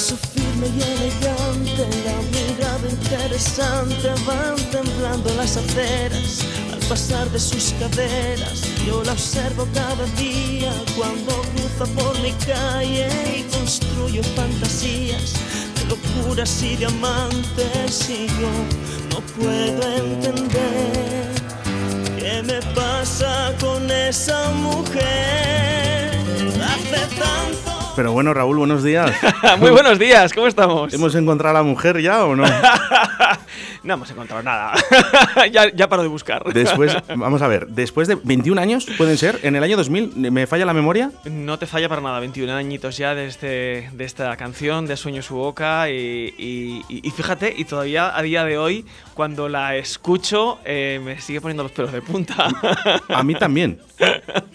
paso firme y elegante, la mirada interesante, van temblando las aceras al pasar de sus caderas. Yo la observo cada día cuando cruza por mi calle y construyo fantasías de locuras y diamantes y yo no puedo entender qué me pasa con esa mujer. Pero bueno, Raúl, buenos días. Muy buenos días, ¿cómo estamos? ¿Hemos encontrado a la mujer ya o no? No hemos encontrado nada. ya, ya paro de buscar. Después, vamos a ver, después de 21 años, pueden ser, en el año 2000, ¿me falla la memoria? No te falla para nada, 21 añitos ya de, este, de esta canción, de Sueño su boca. Y, y- y- y fíjate, y todavía a día de hoy, cuando la escucho, eh, me sigue poniendo los pelos de punta. A mí también.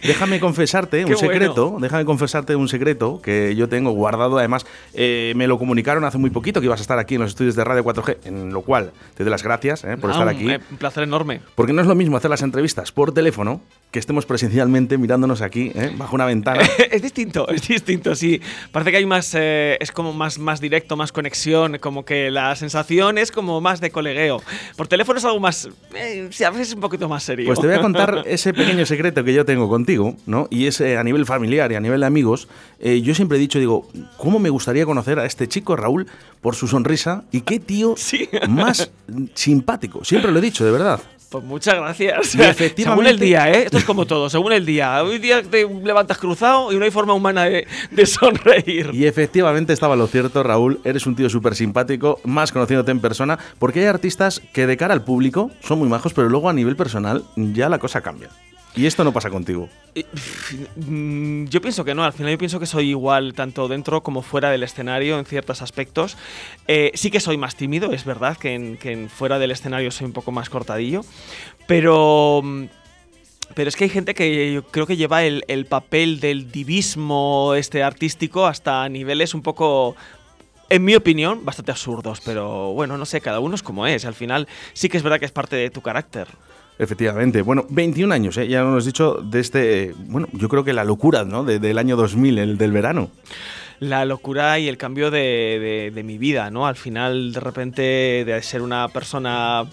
Déjame confesarte Qué un secreto, bueno. déjame confesarte un secreto que yo tengo guardado. Además, eh, me lo comunicaron hace muy poquito que ibas a estar aquí en los estudios de Radio 4G, en lo cual te doy las gracias eh, por Ah, estar aquí. eh, un placer enorme. Porque no es lo mismo hacer las entrevistas por teléfono que estemos presencialmente mirándonos aquí, eh, bajo una ventana. es distinto, es distinto, sí. Parece que hay más, eh, es como más, más directo, más conexión, como que la sensación es como más de colegueo. Por teléfono es algo más, eh, a veces es un poquito más serio. Pues te voy a contar ese pequeño secreto que yo tengo contigo, ¿no? Y es eh, a nivel familiar y a nivel de amigos. Eh, yo siempre he dicho, digo, ¿cómo me gustaría conocer a este chico, Raúl, por su sonrisa? Y qué tío Sí. más simpático. Siempre lo he dicho, de verdad. Pues muchas gracias. Y efectivamente- Según el día, ¿eh? Esto es como todo, según el día. Hoy día te levantas cruzado y no hay forma humana de, de sonreír. Y efectivamente estaba lo cierto, Raúl. Eres un tío súper simpático, más conociéndote en persona, porque hay artistas que de cara al público son muy majos, pero luego a nivel personal ya la cosa cambia. Y esto no pasa contigo. Mm, Yo pienso que no, al final yo pienso que soy igual tanto dentro como fuera del escenario en ciertos aspectos. Eh, sí que soy más tímido, es verdad que en, fuera del escenario soy un poco más cortadillo, pero... mm, Pero es que hay gente que yo creo que lleva el, el papel del divismo este artístico hasta niveles un poco, en mi opinión, bastante absurdos. Pero bueno, no sé, cada uno es como es. Al final sí que es verdad que es parte de tu carácter. Efectivamente. Bueno, 21 años, ¿eh? ya nos has dicho de este, bueno, yo creo que la locura, ¿no? De- del año 2000, el del verano. la locura y el cambio de, de- de mi vida, ¿no? Al final, de repente, de ser una persona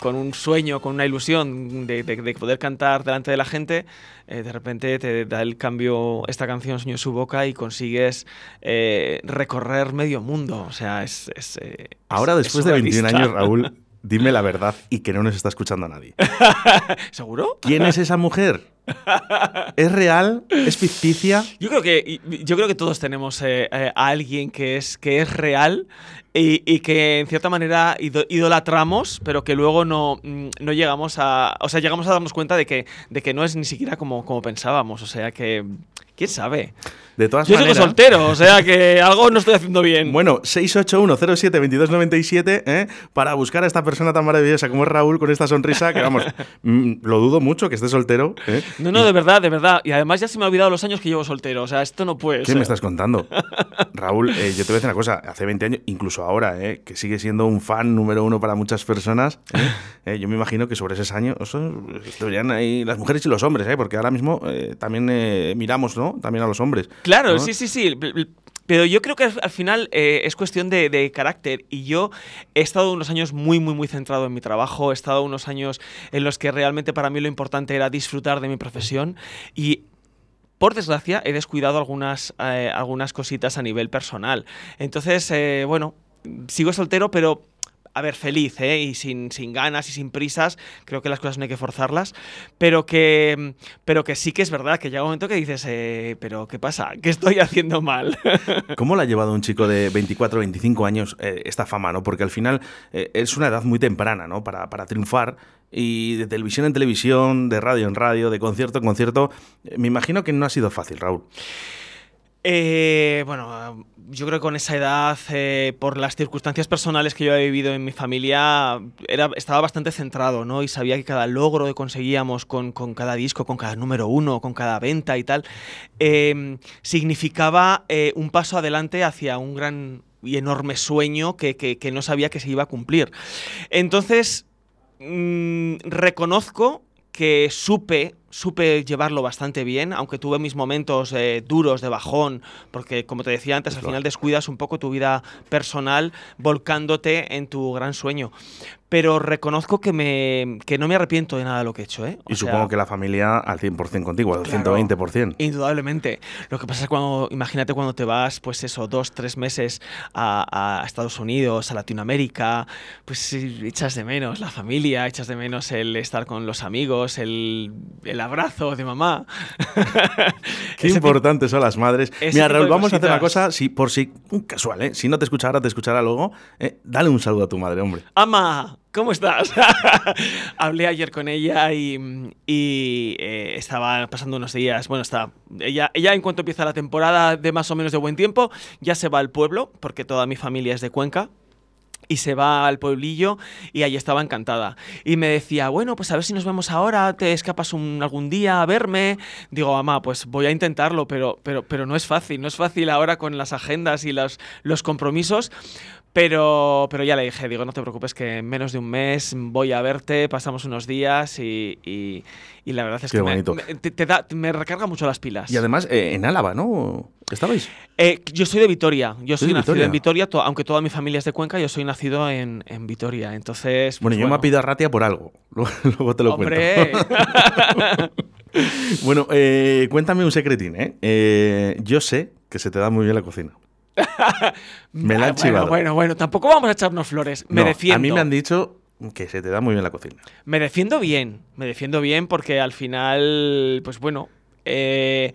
con un sueño, con una ilusión de, de- de poder cantar delante de la gente, eh, de repente te da el cambio esta canción Sueño su boca y consigues eh, recorrer medio mundo. O sea, es... es, eh, Ahora, es- después es de 21 surrealista. años, Raúl, dime la verdad y que no nos está escuchando a nadie. ¿Seguro? ¿Quién es esa mujer? ¿Es real? ¿Es ficticia? Yo creo que, yo creo que todos tenemos eh, eh, a alguien que es, que es real y, y que en cierta manera ido- idolatramos, pero que luego no, mm, no llegamos a. O sea, llegamos a darnos cuenta de que, de que no es ni siquiera como, como pensábamos. O sea que. ¿Quién sabe? De todas Yo sigo maneras. soltero, o sea que algo no estoy haciendo bien. Bueno, 681072297, ¿eh? para buscar a esta persona tan maravillosa como es Raúl con esta sonrisa, que vamos, mm, lo dudo mucho que esté soltero. ¿eh? No, no, de verdad, de verdad. Y además ya se me ha olvidado los años que llevo soltero. O sea, esto no puede ¿Qué ser. me estás contando? Raúl, eh, yo te voy a decir una cosa, hace 20 años, incluso ahora, eh, que sigue siendo un fan número uno para muchas personas, yo me imagino que sobre esos años deberían ahí las mujeres y los hombres, eh, porque ahora mismo también miramos ¿no? También a los hombres. Claro, ¿no? sí, sí, sí. Pero yo creo que al al final eh, es cuestión de, de carácter. Y yo he estado unos años muy, muy, muy centrado en mi trabajo. He estado unos años en los que realmente para mí lo importante era disfrutar de mi profesión. Y por desgracia, he descuidado algunas, eh, algunas cositas a nivel personal. Entonces, eh, bueno, sigo soltero, pero. A ver, feliz, ¿eh? Y sin, sin ganas y sin prisas. Creo que las cosas no hay que forzarlas. Pero que, pero que sí que es verdad que llega un momento que dices, eh, pero ¿qué pasa? ¿Qué estoy haciendo mal? ¿Cómo la ha llevado un chico de 24 o 25 años eh, esta fama? ¿no? Porque al final eh, es una edad muy temprana ¿no? para, para triunfar. Y de televisión en televisión, de radio en radio, de concierto en concierto. eh, me imagino que no ha sido fácil, Raúl. Eh, bueno, yo creo que con esa edad, eh, por las circunstancias personales que yo he vivido en mi familia, era, estaba bastante centrado, ¿no? Y sabía que cada logro que conseguíamos con, con cada disco, con cada número uno, con cada venta y tal, eh, significaba eh, un paso adelante hacia un gran y enorme sueño que, que- que no sabía que se iba a cumplir. Entonces, mm, reconozco que supe supe llevarlo bastante bien, aunque tuve mis momentos eh, duros de bajón, porque como te decía antes, al final descuidas un poco tu vida personal volcándote en tu gran sueño pero reconozco que, me, que no me arrepiento de nada de lo que he hecho. ¿eh? y supongo que la familia al 100% contigo, al 120%. Indudablemente. Lo que pasa es cuando, imagínate cuando te vas, pues eso, dos, tres meses a, Estados Unidos, a Latinoamérica, pues echas de menos la familia, echas de menos el estar con los amigos, el, el abrazo de mamá. Qué importantes son las madres. Mira, Raúl, vamos a hacer una cosa, si, por si, casual, ¿eh? si no te escucha ahora, te escuchará luego. ¿eh? dale un saludo a tu madre, hombre. ¡Ama! ¿Cómo estás? Hablé ayer con ella y, eh, estaba pasando unos días. Bueno, está. Ella, ella, en cuanto empieza la temporada de más o menos de buen tiempo, ya se va al pueblo, porque toda mi familia es de Cuenca y se va al pueblillo y ahí estaba encantada. Y me decía, bueno, pues a ver si nos vemos ahora, te escapas algún día a verme. Digo, mamá, pues voy a intentarlo, pero, pero, pero no es fácil, no es fácil ahora con las agendas y los, los compromisos. Pero, pero ya le dije, digo, no te preocupes que en menos de un mes voy a verte, pasamos unos días y, la verdad es que me, te, da, me, recarga mucho las pilas. Y además eh, en Álava, ¿no? ¿Estabais? Eh, yo soy de Vitoria, yo soy nacido en Vitoria, aunque toda mi familia es de Cuenca, yo soy nacido en, en Vitoria, entonces... bueno, pues yo me pido a Ratia por algo, luego te lo ¡Hombre! cuento. bueno, eh, cuéntame un secretín, ¿eh? Yo sé que se te da muy bien la cocina. me la han bueno, bueno, bueno, tampoco vamos a echarnos flores. Me defiendo. A mí me han dicho que se te da muy bien la cocina. Me defiendo bien, me defiendo bien porque al final, pues bueno, eh,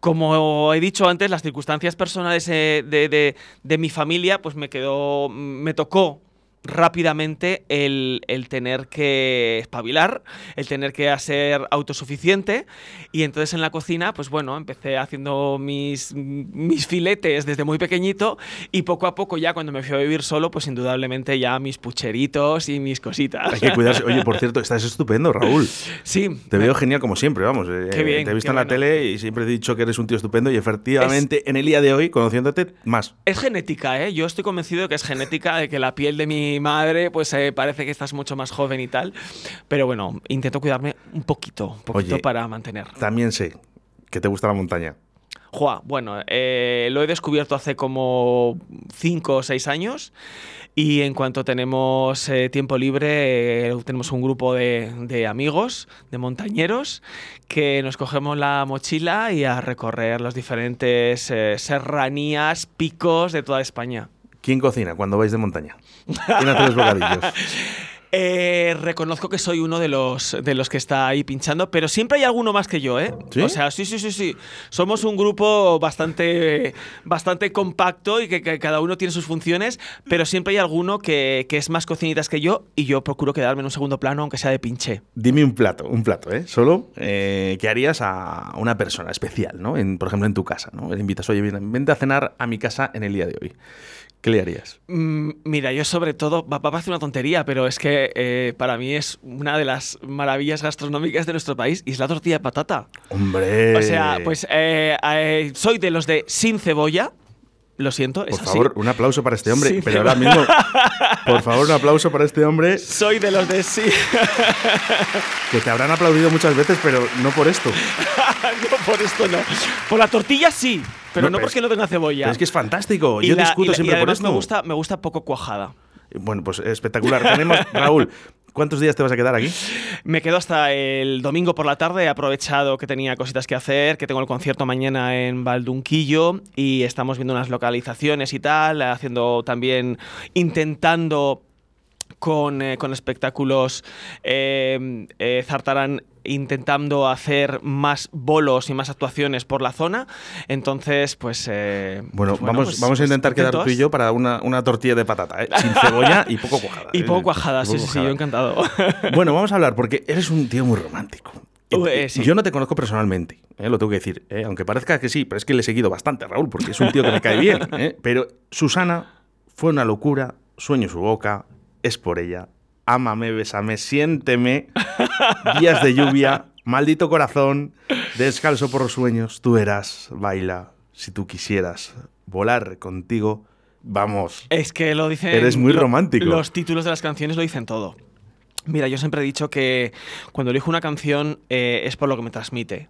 como he dicho antes, las circunstancias personales eh, de, de, mi familia, pues me quedó, me tocó rápidamente el, tener que espabilar, el tener que ser autosuficiente y entonces en la cocina, pues bueno, empecé haciendo mis, mis filetes desde muy pequeñito y poco a poco ya cuando me fui a vivir solo, pues indudablemente ya mis pucheritos y mis cositas. Hay que cuidarse. Oye, por cierto, estás estupendo, Raúl. Sí. Te veo genial como siempre, vamos. Eh, qué bien, te he visto en la tele y siempre he dicho que eres un tío estupendo y efectivamente en el día de hoy, conociéndote, más. Es genética, ¿eh? Yo estoy convencido de que es genética, de que la piel de mi madre, pues eh, parece que estás mucho más joven y tal. Pero bueno, intento cuidarme un poquito, un poquito para mantener. También sé que te gusta la montaña. Juá, bueno, eh, lo he descubierto hace como 5 o 6 años y en cuanto tenemos eh, tiempo libre, tenemos un grupo de, de, amigos, de montañeros, que nos cogemos la mochila y a recorrer las diferentes serranías, picos de toda España. ¿Quién cocina cuando vais de montaña? ¿Quién hace los bocadillos? Eh, reconozco que soy uno de los, de los que está ahí pinchando, pero siempre hay alguno más que yo, ¿eh? O sea, sí, sí, sí, sí. Somos un grupo bastante, bastante compacto y que, cada uno tiene sus funciones, pero siempre hay alguno que, es más cocinitas que yo y yo procuro quedarme en un segundo plano, aunque sea de pinche. Dime un plato, un plato, ¿eh? Solo eh, que harías a una persona especial, ¿no? por ejemplo, en tu casa, ¿no? Le invitas, oye, vente a cenar a mi casa en el día de hoy. ¿Qué le harías? Mm, mira, yo sobre todo, va, a hacer una tontería, pero es que eh, para mí es una de las maravillas gastronómicas de nuestro país y es la tortilla de patata. ¡Hombre! O sea, pues eh, eh, soy de los de sin cebolla, lo siento, Por favor, un aplauso para este hombre. pero ahora mismo, por favor, un aplauso para este hombre. Soy de los de sí. que te habrán aplaudido muchas veces, pero no por esto. no, por esto no. Por la tortilla sí, pero no, porque no tenga cebolla. es que es fantástico. Yo discuto siempre por esto. Me gusta, me gusta poco cuajada. Bueno, pues espectacular. Tenemos, Raúl, ¿Cuántos días te vas a quedar aquí? Me quedo hasta el domingo por la tarde. He aprovechado que tenía cositas que hacer, que tengo el concierto mañana en Valdunquillo y estamos viendo unas localizaciones y tal, haciendo también, intentando con, eh, espectáculos eh, eh, Zartarán intentando hacer más bolos y más actuaciones por la zona. Entonces, pues. Eh, bueno, pues vamos, pues, vamos a pues intentar quedar tú y yo para una, tortilla de patata, ¿eh? sin cebolla y poco cuajada. Y poco cuajada, sí, sí, sí, yo encantado. bueno, vamos a hablar porque eres un tío muy romántico. Eh, yo no te conozco personalmente, lo tengo que decir, aunque parezca que sí, pero es que le he seguido bastante a Raúl porque es un tío que me cae bien. Pero Susana fue una locura, sueño su boca, es por ella, ámame, bésame, siénteme, días de lluvia, maldito corazón, descalzo por los sueños, tú eras, baila, si tú quisieras volar contigo, vamos. Es que lo dicen. Eres muy romántico. Los títulos de las canciones lo dicen todo. Mira, yo siempre he dicho que cuando elijo una canción eh, es por lo que me transmite.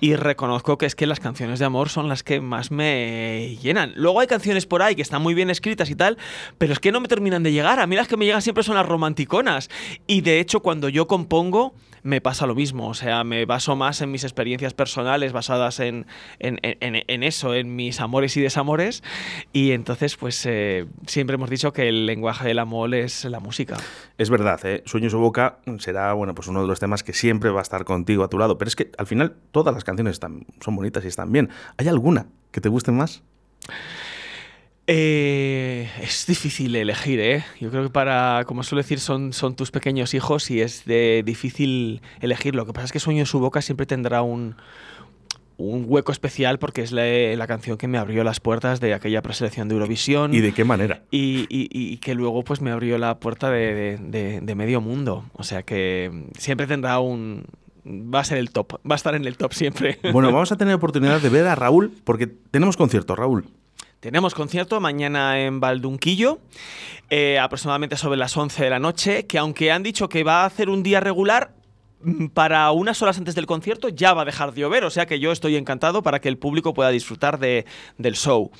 Y reconozco que es que las canciones de amor son las que más me llenan. Luego hay canciones por ahí que están muy bien escritas y tal, pero es que no me terminan de llegar. A mí las que me llegan siempre son las romanticonas. Y de hecho, cuando yo compongo, me pasa lo mismo. O sea, me baso más en mis experiencias personales basadas en, en, en, eso, en mis amores y desamores. Y entonces, pues eh, siempre hemos dicho que el lenguaje del amor es la música. Es verdad, ¿eh? Sueños o Boca será bueno, pues uno de los temas que siempre va a estar contigo a tu lado. Pero es que al final todas las canciones están, son bonitas y están bien. ¿Hay alguna que te guste más? Eh, es difícil elegir, ¿eh? Yo creo que para, como suelo decir, son, son tus pequeños hijos y es de difícil elegir. Lo que pasa es que Sueño en su boca siempre tendrá un, un hueco especial porque es la, la, canción que me abrió las puertas de aquella preselección de Eurovisión. ¿Y de qué manera? Y, y, y que luego pues me abrió la puerta de, de, de, de medio mundo. O sea que siempre tendrá un, va a ser el top, va a estar en el top siempre. Bueno, vamos a tener oportunidad de ver a Raúl porque tenemos concierto, Raúl. Tenemos concierto mañana en Valdunquillo, eh, aproximadamente sobre las 11 de la noche, que aunque han dicho que va a hacer un día regular, mm, para unas horas antes del concierto ya va a dejar de llover, o sea que yo estoy encantado para que el público pueda disfrutar de, del show.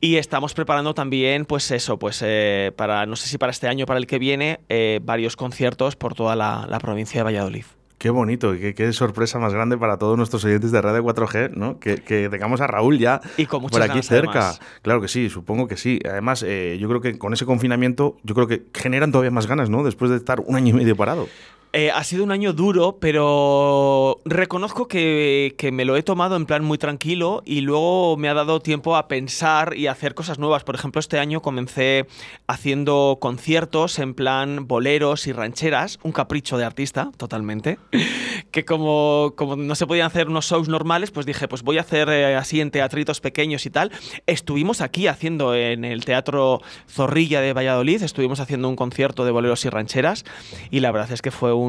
Y estamos preparando también, pues eso, pues eh, para, no sé si para este año o para el que viene, eh, varios conciertos por toda la, la provincia de Valladolid. Qué bonito, qué, qué, sorpresa más grande para todos nuestros oyentes de Radio 4G, ¿no? Que, que tengamos a Raúl ya y con por aquí cerca. Además. Claro que sí, supongo que sí. Además, eh, yo creo que con ese confinamiento, yo creo que generan todavía más ganas, ¿no? Después de estar un año y medio parado. Eh, ha sido un año duro, pero reconozco que, que, me lo he tomado en plan muy tranquilo y luego me ha dado tiempo a pensar y a hacer cosas nuevas. Por ejemplo, este año comencé haciendo conciertos en plan boleros y rancheras, un capricho de artista, totalmente. Que como, como no se podían hacer unos shows normales, pues dije, pues voy a hacer eh, así en teatritos pequeños y tal. Estuvimos aquí haciendo en el Teatro Zorrilla de Valladolid, estuvimos haciendo un concierto de boleros y rancheras y la verdad es que fue un,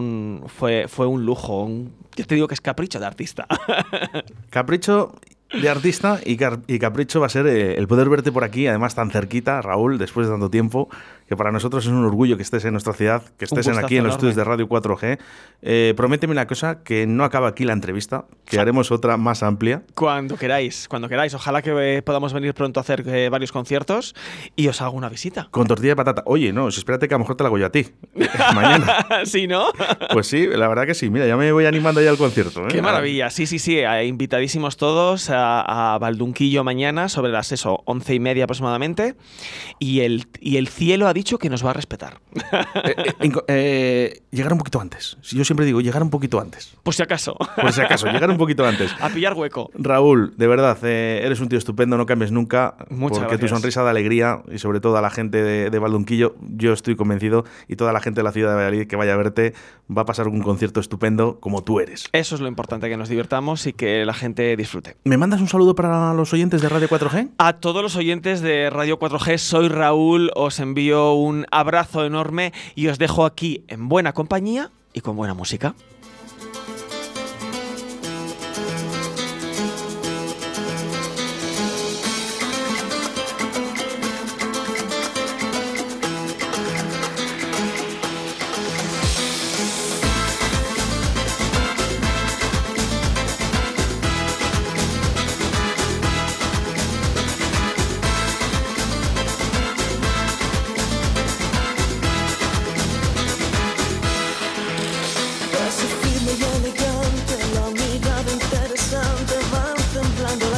fue, fue un lujo. Yo te digo que es capricho de artista. Capricho de artista y, y, capricho va a ser eh, el poder verte por aquí, además tan cerquita, Raúl, después de tanto tiempo, que para nosotros es un orgullo que estés en nuestra ciudad, que estés en aquí en los estudios de Radio 4G. Eh, prométeme una cosa, que no acaba aquí la entrevista, que haremos otra más amplia. Cuando queráis, cuando queráis. Ojalá que eh, podamos venir pronto a hacer eh, varios conciertos y os hago una visita. Con tortilla de patata. Oye, no, espérate que a lo mejor te la hago yo a ti. Mañana. ¿Sí, no? pues sí, la verdad que sí. Mira, ya me voy animando ya al concierto. Qué maravilla. Sí, sí, sí. invitadísimos todos a, a Valdunquillo mañana sobre las eso, once y media aproximadamente. Y el, y el cielo ha dicho que nos va a respetar. eh, eh, eh, llegar un poquito antes. Yo siempre digo, llegar un poquito antes. Por si acaso. Por si acaso, llegar un poquito antes. A pillar hueco. Raúl, de verdad, eh, eres un tío estupendo, no cambies nunca. Muchas porque gracias. tu sonrisa da alegría y sobre todo a la gente de, de Valdunquillo, yo estoy convencido, y toda la gente de la ciudad de Valladolid que vaya a verte, va a pasar un concierto estupendo como tú eres. Eso es lo importante, que nos divirtamos y que la gente disfrute. ¿Me mandas un saludo para los oyentes de Radio 4G? A todos los oyentes de Radio 4G, soy Raúl, os envío un abrazo enorme y os dejo aquí en buena compañía y con buena música.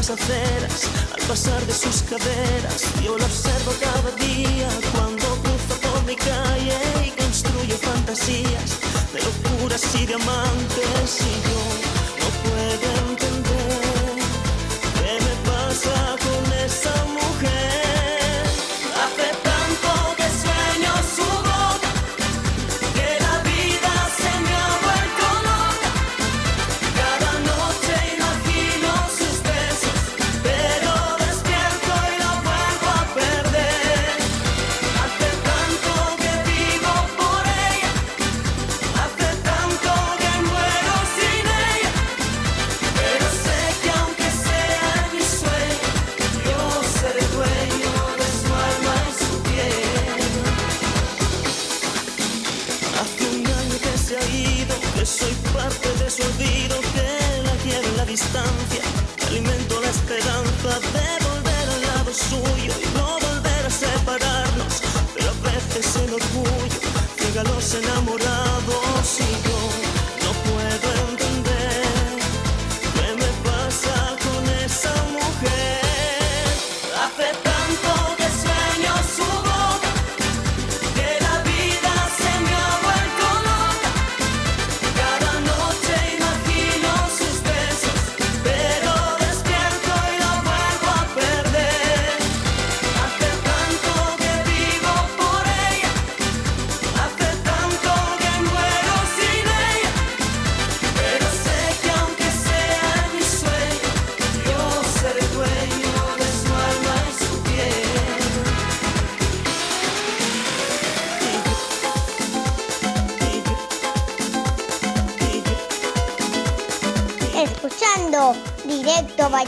Al pasar de sus caderas, yo la observo cada día cuando cruzo por mi calle y construyo fantasías de locuras y diamantes y yo no puedo entender qué me pasa con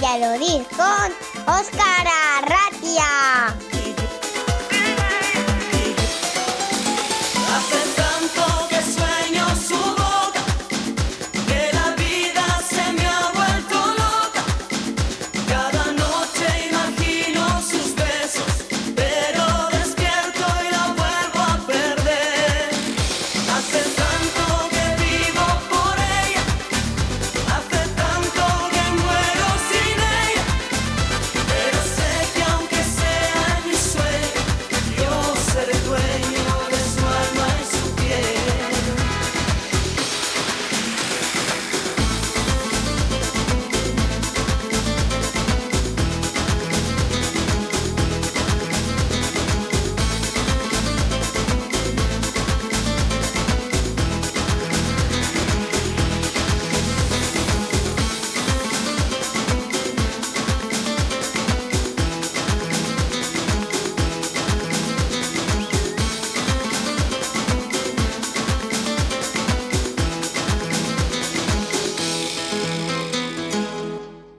Valladolid con Óscar.